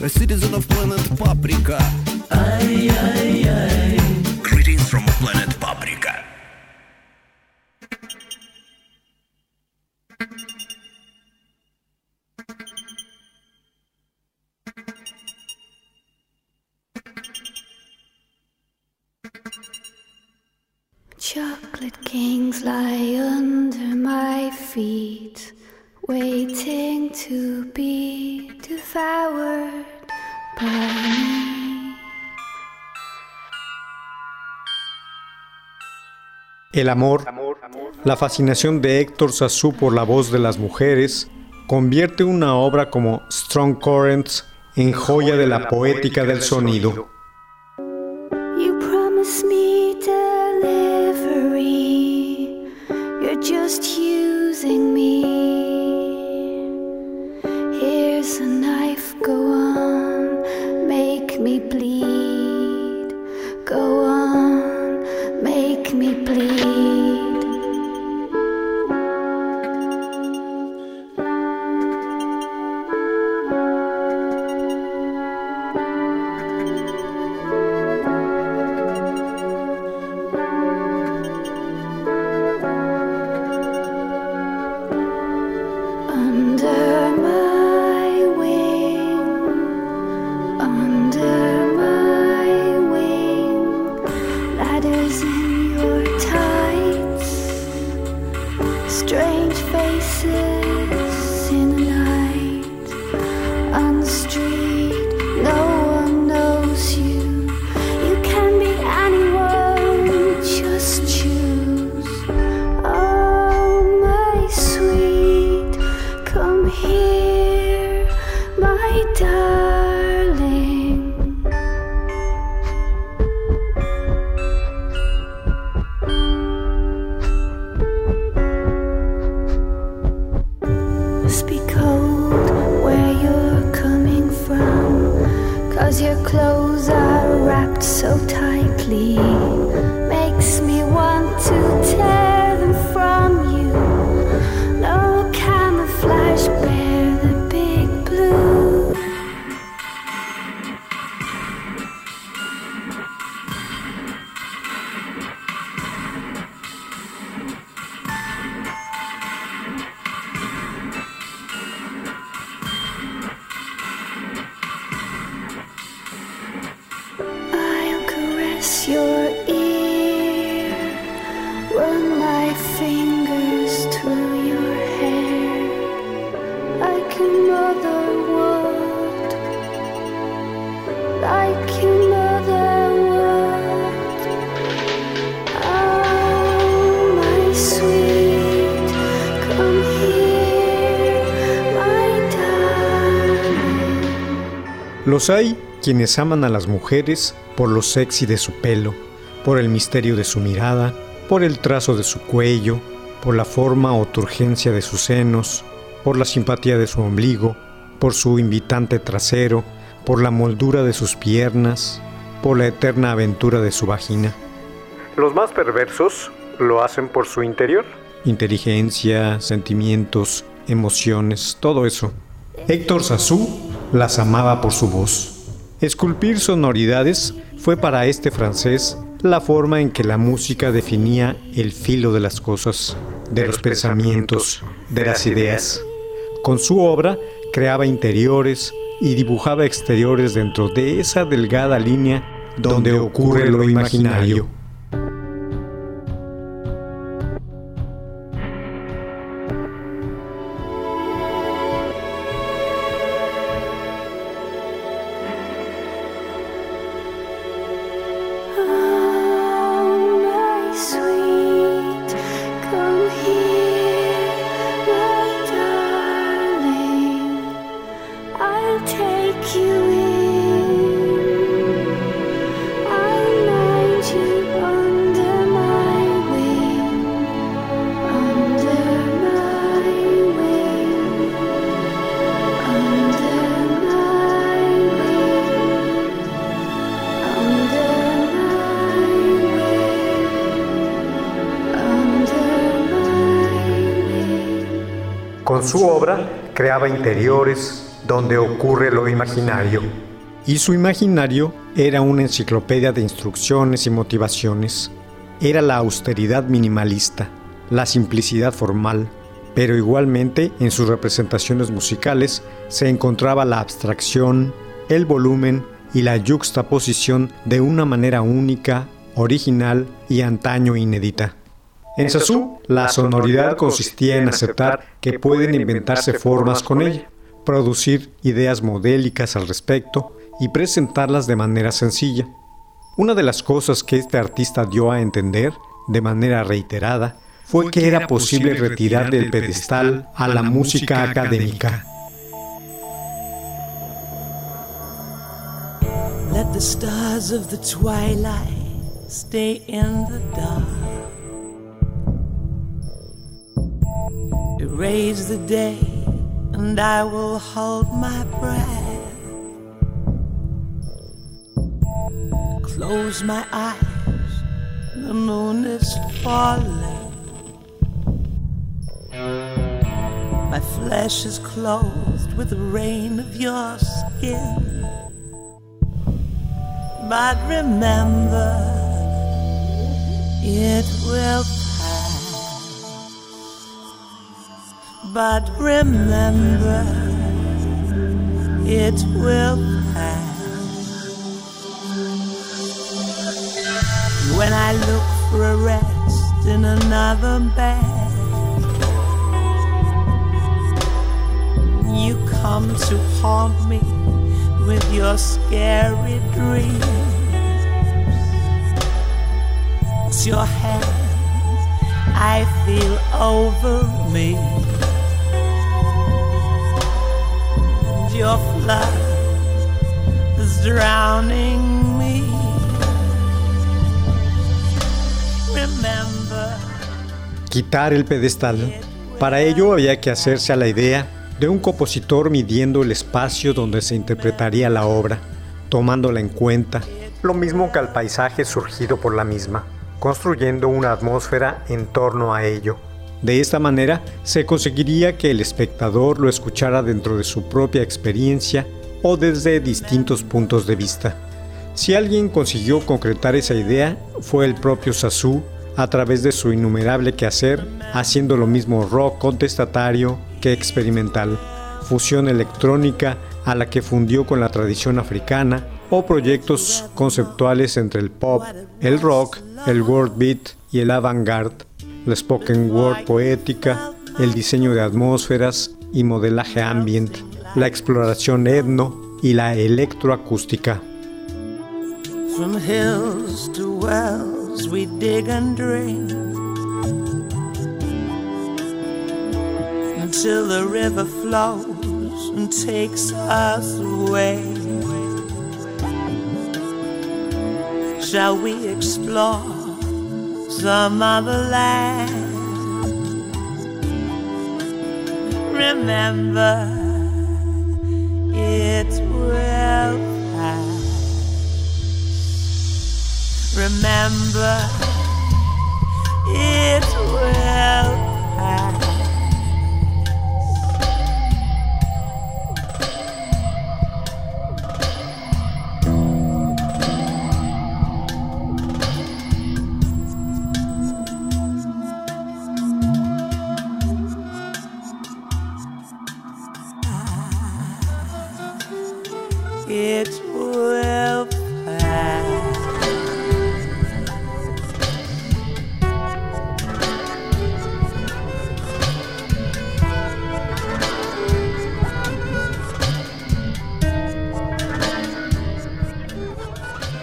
A citizen of planet Paprika. ay, ay, ay. Greetings from planet Paprika. Chocolate kings lie under my feet, El amor, la fascinación de Héctor Sassou por la voz de las mujeres, convierte una obra como Strong Currents en joya de la poética del sonido. places. Los hay quienes aman a las mujeres por lo sexy de su pelo, por el misterio de su mirada, por el trazo de su cuello, por la forma o turgencia de sus senos, por la simpatía de su ombligo, por su invitante trasero, por la moldura de sus piernas, por la eterna aventura de su vagina. Los más perversos lo hacen por su interior. Inteligencia, sentimientos, emociones, todo eso. Héctor Sassou las amaba por su voz. Esculpir sonoridades fue para este francés la forma en que la música definía el filo de las cosas, de los pensamientos, de las ideas. Con su obra creaba interiores y dibujaba exteriores dentro de esa delgada línea donde ocurre lo imaginario. Creaba interiores donde ocurre lo imaginario. Y su imaginario era una enciclopedia de instrucciones y motivaciones. Era la austeridad minimalista, la simplicidad formal, pero igualmente en sus representaciones musicales se encontraba la abstracción, el volumen y la yuxtaposición de una manera única, original y antaño inédita. En Sassou, la sonoridad consistía en aceptar que pueden inventarse formas con ella, producir ideas modélicas al respecto y presentarlas de manera sencilla. Una de las cosas que este artista dio a entender, de manera reiterada, fue que era posible retirar del pedestal a la música académica. Let the stars of the twilight stay in the dark. Erase the day, and I will hold my breath. Close my eyes, the moon is falling. My flesh is clothed with the rain of your skin. But remember, it will But remember, it will pass. When I look for a rest in another bed, you come to haunt me with your scary dreams. It's your hand I feel over me. Your flood is drowning me. Remember. Quitar el pedestal. Para ello había que hacerse a la idea de un compositor midiendo el espacio donde se interpretaría la obra, tomándola en cuenta, lo mismo que al paisaje surgido por la misma, construyendo una atmósfera en torno a ello. De esta manera se conseguiría que el espectador lo escuchara dentro de su propia experiencia o desde distintos puntos de vista. Si alguien consiguió concretar esa idea, fue el propio Sassou a través de su innumerable quehacer, haciendo lo mismo rock contestatario que experimental, fusión electrónica a la que fundió con la tradición africana o proyectos conceptuales entre el pop, el rock, el world beat y el avant-garde la spoken word poética, el diseño de atmósferas y modelaje ambient, la exploración etno y la electroacústica. From hills to wells we dig and drain Until the river flows and takes us away Shall we explore some other land. Remember, it will pass. Remember, it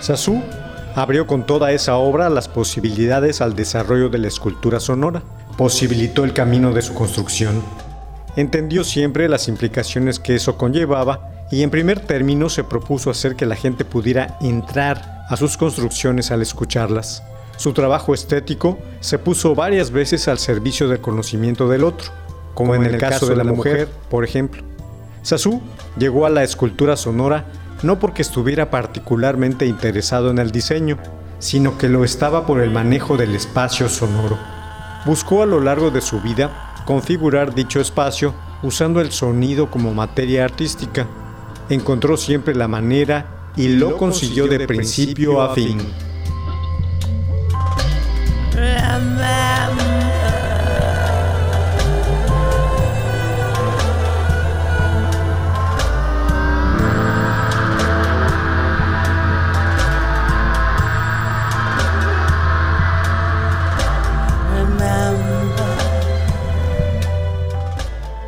Sassou abrió con toda esa obra las posibilidades al desarrollo de la escultura sonora, posibilitó el camino de su construcción. Entendió siempre las implicaciones que eso conllevaba y en primer término se propuso hacer que la gente pudiera entrar a sus construcciones al escucharlas. Su trabajo estético se puso varias veces al servicio del conocimiento del otro, como, en, el, caso, de la, mujer, por ejemplo. Sassou llegó a la escultura sonora no porque estuviera particularmente interesado en el diseño, sino que lo estaba por el manejo del espacio sonoro. Buscó a lo largo de su vida configurar dicho espacio usando el sonido como materia artística. Encontró siempre la manera y lo consiguió de principio a fin.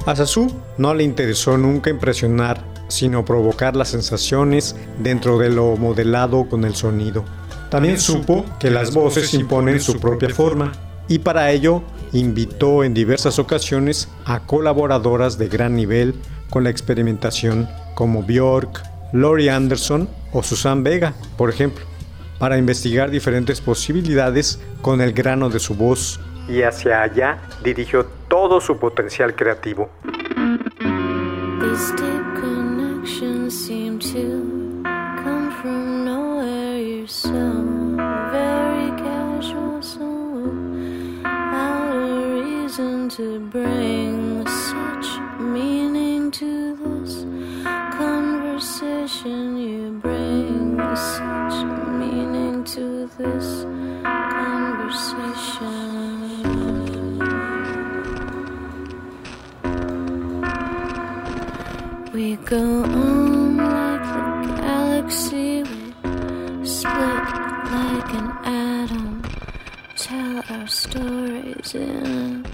A Sasu no le interesó nunca impresionar, sino provocar las sensaciones dentro de lo modelado con el sonido. También supo que las voces imponen su propia forma y para ello invitó en diversas ocasiones a colaboradoras de gran nivel con la experimentación como Björk, Laurie Anderson o Susan Vega, por ejemplo, para investigar diferentes posibilidades con el grano de su voz y hacia allá dirigió todo su potencial creativo. To bring such meaning to this conversation. You bring such meaning to this go on like the galaxy, we split like an atom. Tell our stories in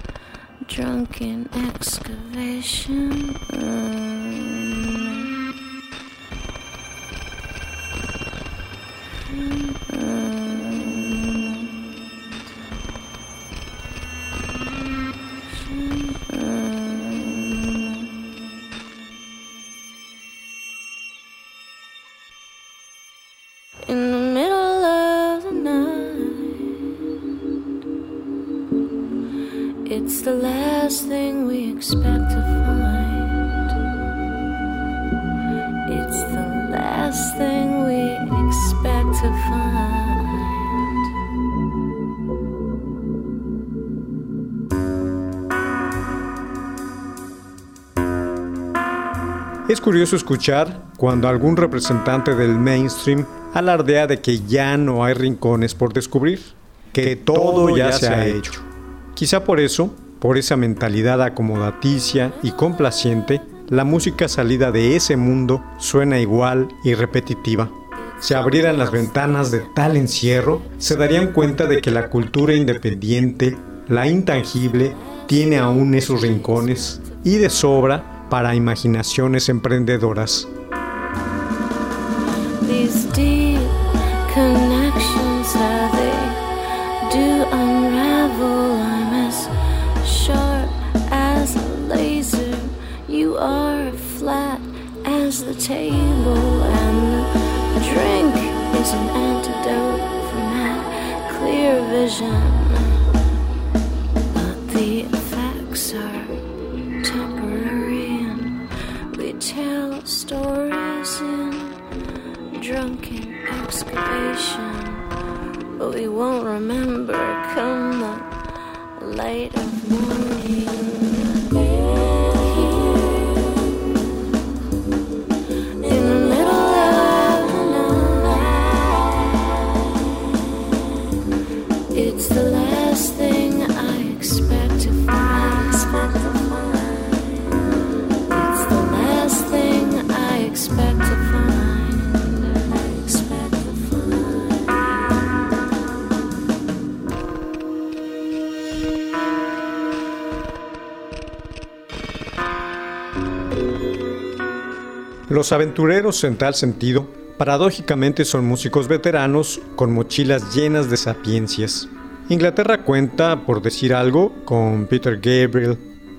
a drunken excavation. In to find. Es curioso escuchar cuando algún representante del mainstream alardea de que ya no hay rincones por descubrir, que todo ya se ha hecho. Quizá por eso, por esa mentalidad acomodaticia y complaciente, la música salida de ese mundo suena igual y repetitiva. Si abrieran las ventanas de tal encierro, se darían cuenta de que la cultura independiente, la intangible, tiene aún esos rincones y de sobra para imaginaciones emprendedoras. The table, is an antidote for my clear vision. But the effects are temporary, and we tell stories in drunken excavation. But we won't remember come the light of morning. Los aventureros en tal sentido Paradójicamente son músicos veteranos con mochilas llenas de sapiencias. Inglaterra cuenta, por decir algo, con Peter Gabriel,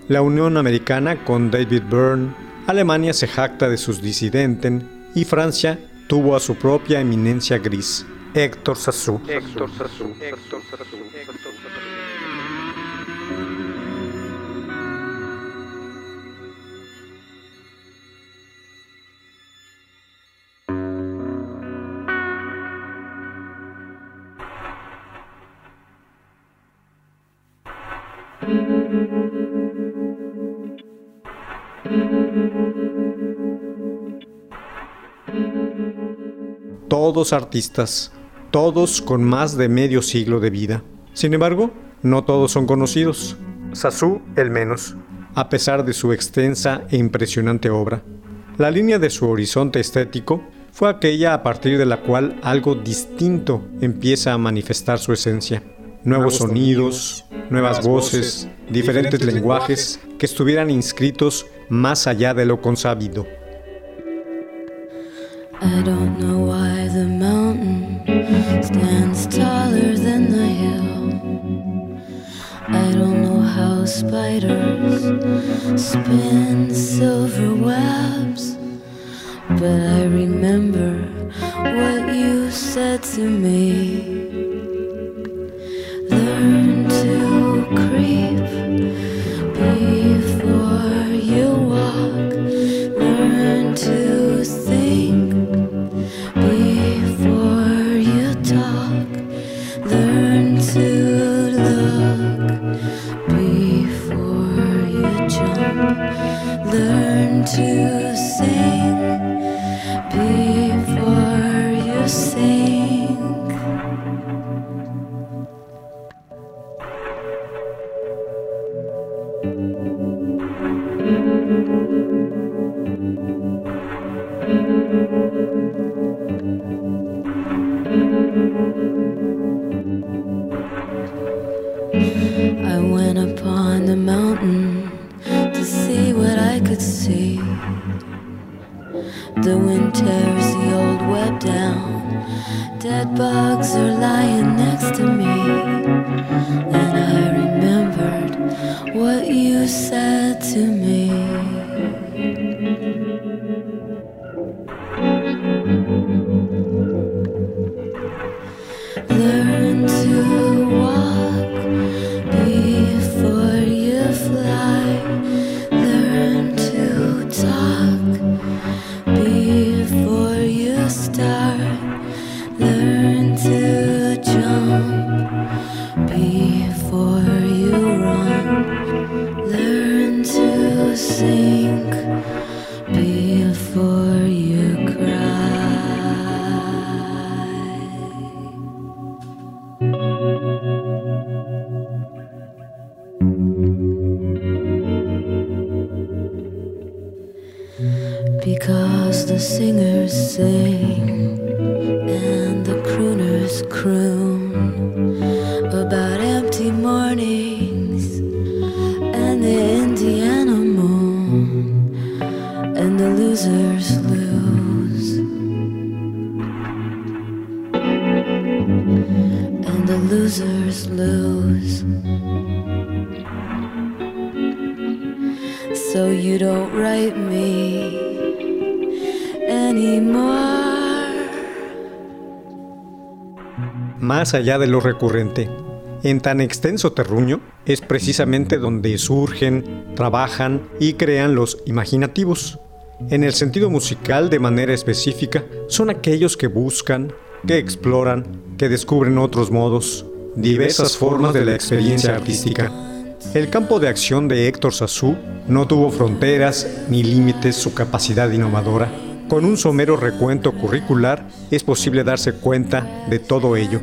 la Unión Americana con David Byrne, Alemania se jacta de sus disidenten y Francia tuvo a su propia eminencia gris, Héctor Sassou. Sassou. Todos artistas, todos con más de medio siglo de vida. Sin embargo, no todos son conocidos. Sassou el menos, a pesar de su extensa e impresionante obra. La línea de su horizonte estético fue aquella a partir de la cual algo distinto empieza a manifestar su esencia. Nuevos sonidos, nuevas voces, diferentes lenguajes que estuvieran inscritos más allá de lo consabido. I don't know why the mountain stands taller than the hill. I don't know how spiders spin silver webs. But I remember what you said to me. Learn to creep to losers lose. So you don't write me anymore. Más allá de lo recurrente, en tan extenso terruño es precisamente donde surgen, trabajan y crean los imaginativos. En el sentido musical, de manera específica, son aquellos que buscan, que exploran, que descubren otros modos, diversas formas de la experiencia artística. El campo de acción de Héctor Sassou no tuvo fronteras ni límites su capacidad innovadora. Con un somero recuento curricular es posible darse cuenta de todo ello.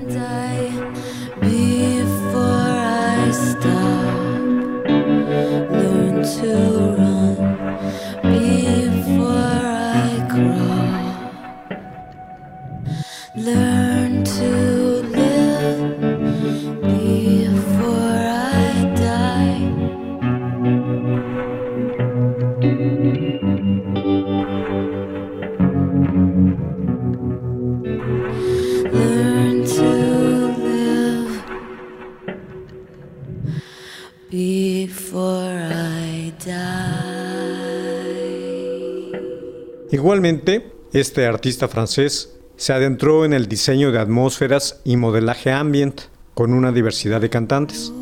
Igualmente, este artista francés se adentró en el diseño de atmósferas y modelaje ambient con una diversidad de cantantes,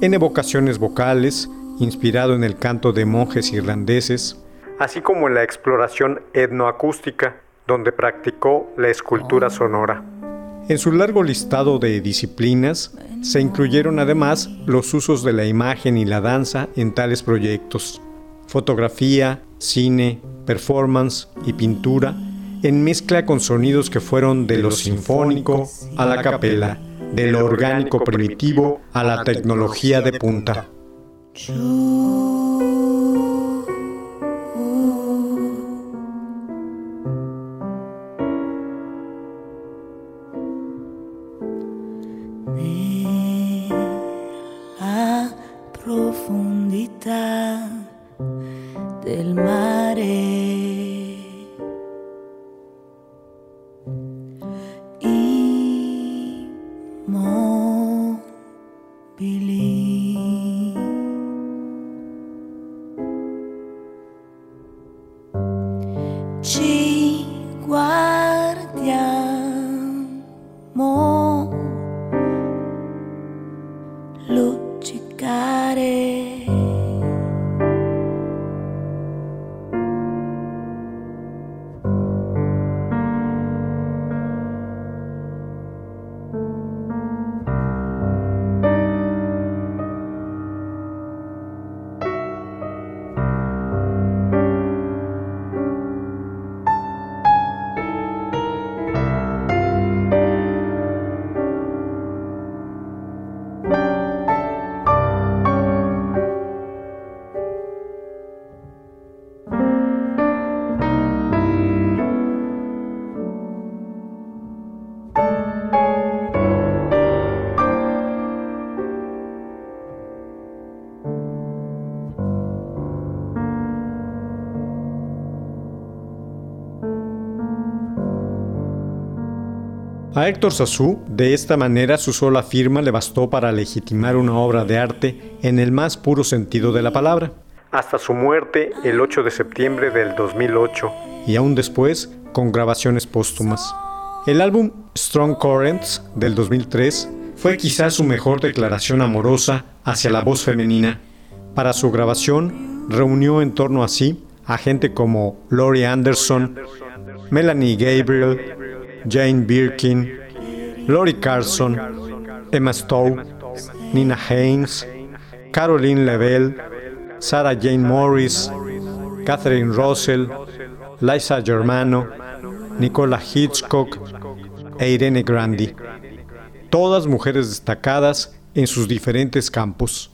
en evocaciones vocales, inspirado en el canto de monjes irlandeses, así como en la exploración etnoacústica, donde practicó la escultura sonora. En su largo listado de disciplinas se incluyeron además los usos de la imagen y la danza en tales proyectos, fotografía, cine, performance y pintura, en mezcla con sonidos que fueron de lo sinfónico a la capela, de lo orgánico primitivo a la tecnología de punta. body. Héctor Sassou, de esta manera su sola firma le bastó para legitimar una obra de arte en el más puro sentido de la palabra. Hasta su muerte el 8 de septiembre del 2008 y aún después con grabaciones póstumas. El álbum Strong Currents del 2003 fue quizás su mejor declaración amorosa hacia la voz femenina. Para su grabación reunió en torno a sí a gente como Laurie Anderson, Melanie Gabriel, Jane Birkin, Lori Carson, Emma Stowe, Nina Haynes, Caroline Level, Sarah Jane Morris, Catherine Russell, Liza Germano, Nicola Hitchcock e Irene Grandi, todas mujeres destacadas en sus diferentes campos.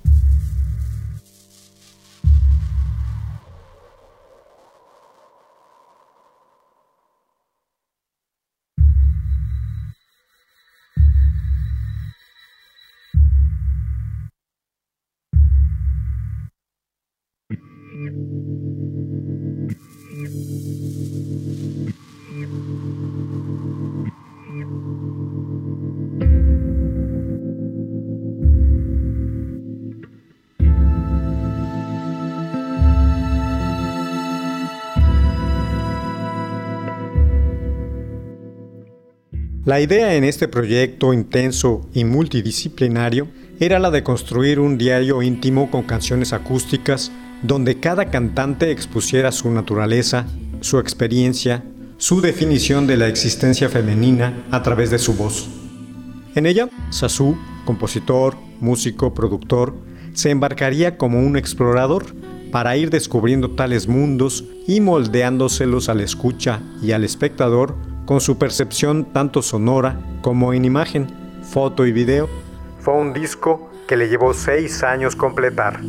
La idea en este proyecto intenso y multidisciplinario era la de construir un diario íntimo con canciones acústicas donde cada cantante expusiera su naturaleza, su experiencia, su definición de la existencia femenina a través de su voz. En ella, Sasu, compositor, músico, productor, se embarcaría como un explorador para ir descubriendo tales mundos y moldeándoselos a la escucha y al espectador con su percepción tanto sonora como en imagen, foto y video. Fue un disco que le llevó seis años completar.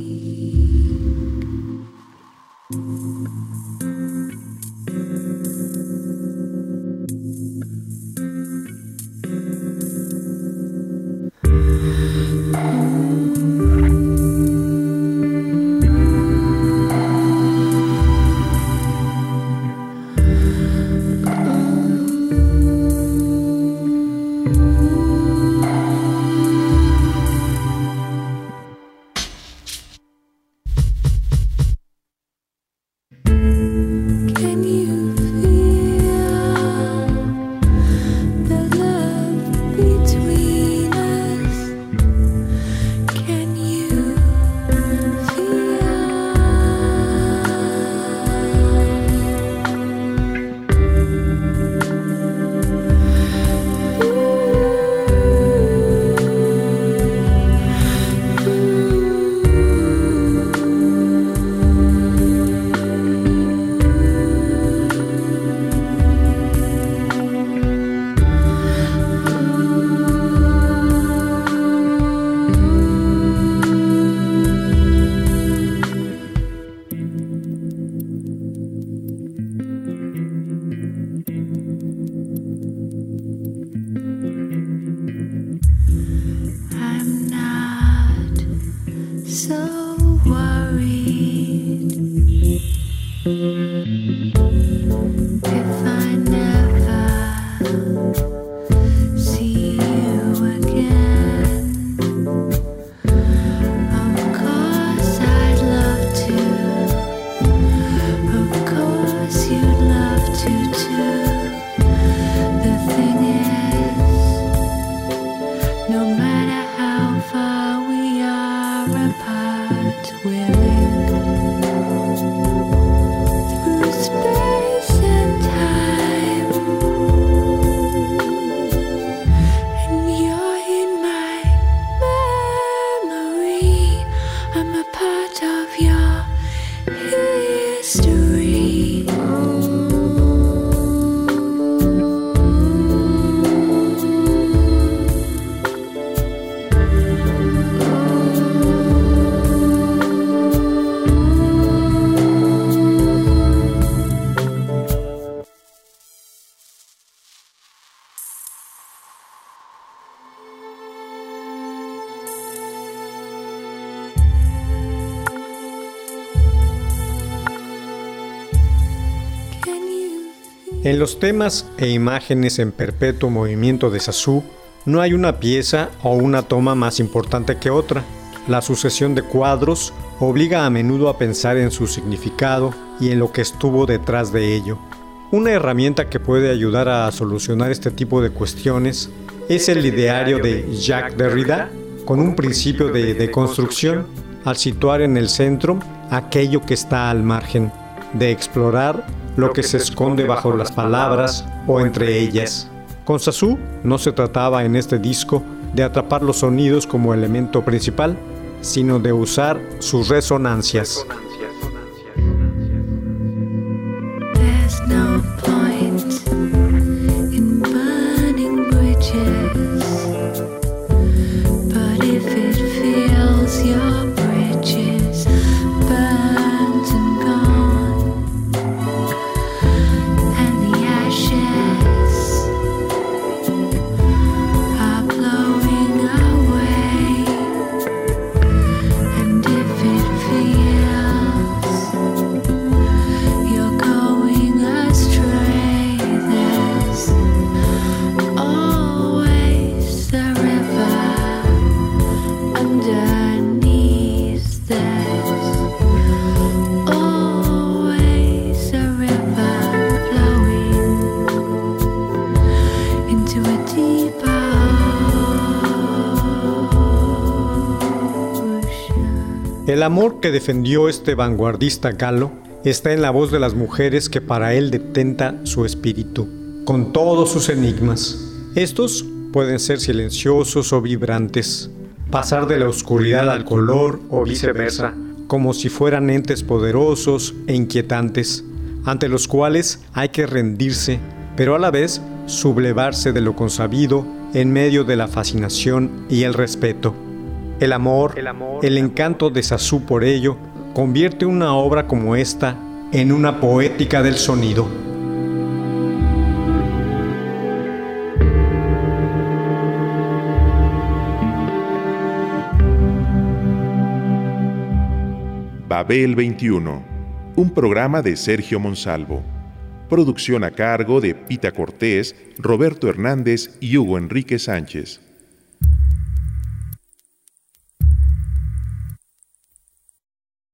En los temas e imágenes en perpetuo movimiento de Sassou, no hay una pieza o una toma más importante que otra. La sucesión de cuadros obliga a menudo a pensar en su significado y en lo que estuvo detrás de ello. Una herramienta que puede ayudar a solucionar este tipo de cuestiones es el ideario de Jacques Derrida, con un principio de deconstrucción, al situar en el centro aquello que está al margen, de explorar lo que se esconde bajo las palabras o entre ellas. Con Sasu no se trataba en este disco de atrapar los sonidos como elemento principal, sino de usar sus resonancias. Amor que defendió este vanguardista galo está en la voz de las mujeres que para él detenta su espíritu, con todos sus enigmas. Estos pueden ser silenciosos o vibrantes, pasar de la oscuridad al color o viceversa, como si fueran entes poderosos e inquietantes, ante los cuales hay que rendirse, pero a la vez sublevarse de lo consabido en medio de la fascinación y el respeto. El amor, el, encanto de Sassou por ello, convierte una obra como esta en una poética del sonido. Babel 21, un programa de Sergio Monsalvo. Producción a cargo de Pita Cortés, Roberto Hernández y Hugo Enrique Sánchez.